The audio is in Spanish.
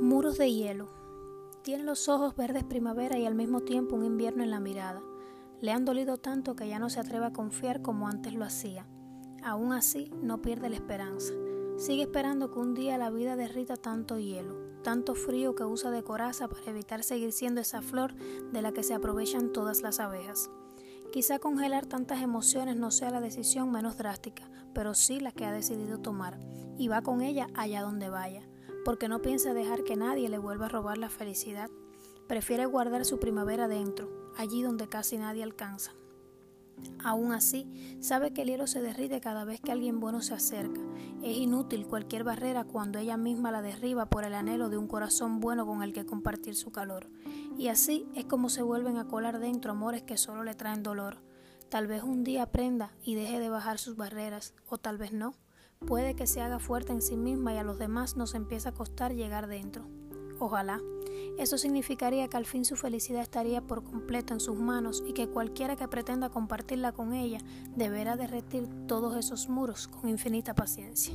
Muros de hielo. Tiene los ojos verdes primavera y al mismo tiempo un invierno en la mirada. Le han dolido tanto que ya no se atreve a confiar como antes lo hacía. Aún así, no pierde la esperanza. Sigue esperando que un día la vida derrita tanto hielo, tanto frío que usa de coraza para evitar seguir siendo esa flor de la que se aprovechan todas las abejas. Quizá congelar tantas emociones no sea la decisión menos drástica, pero sí la que ha decidido tomar, y va con ella allá donde vaya porque no piensa dejar que nadie le vuelva a robar la felicidad. Prefiere guardar su primavera dentro, allí donde casi nadie alcanza. Aún así, sabe que el hielo se derrite cada vez que alguien bueno se acerca. Es inútil cualquier barrera cuando ella misma la derriba por el anhelo de un corazón bueno con el que compartir su calor. Y así es como se vuelven a colar dentro amores que solo le traen dolor. Tal vez un día aprenda y deje de bajar sus barreras, o tal vez no. Puede que se haga fuerte en sí misma y a los demás nos empiece a costar llegar dentro. Ojalá. Eso significaría que al fin su felicidad estaría por completo en sus manos y que cualquiera que pretenda compartirla con ella deberá derretir todos esos muros con infinita paciencia.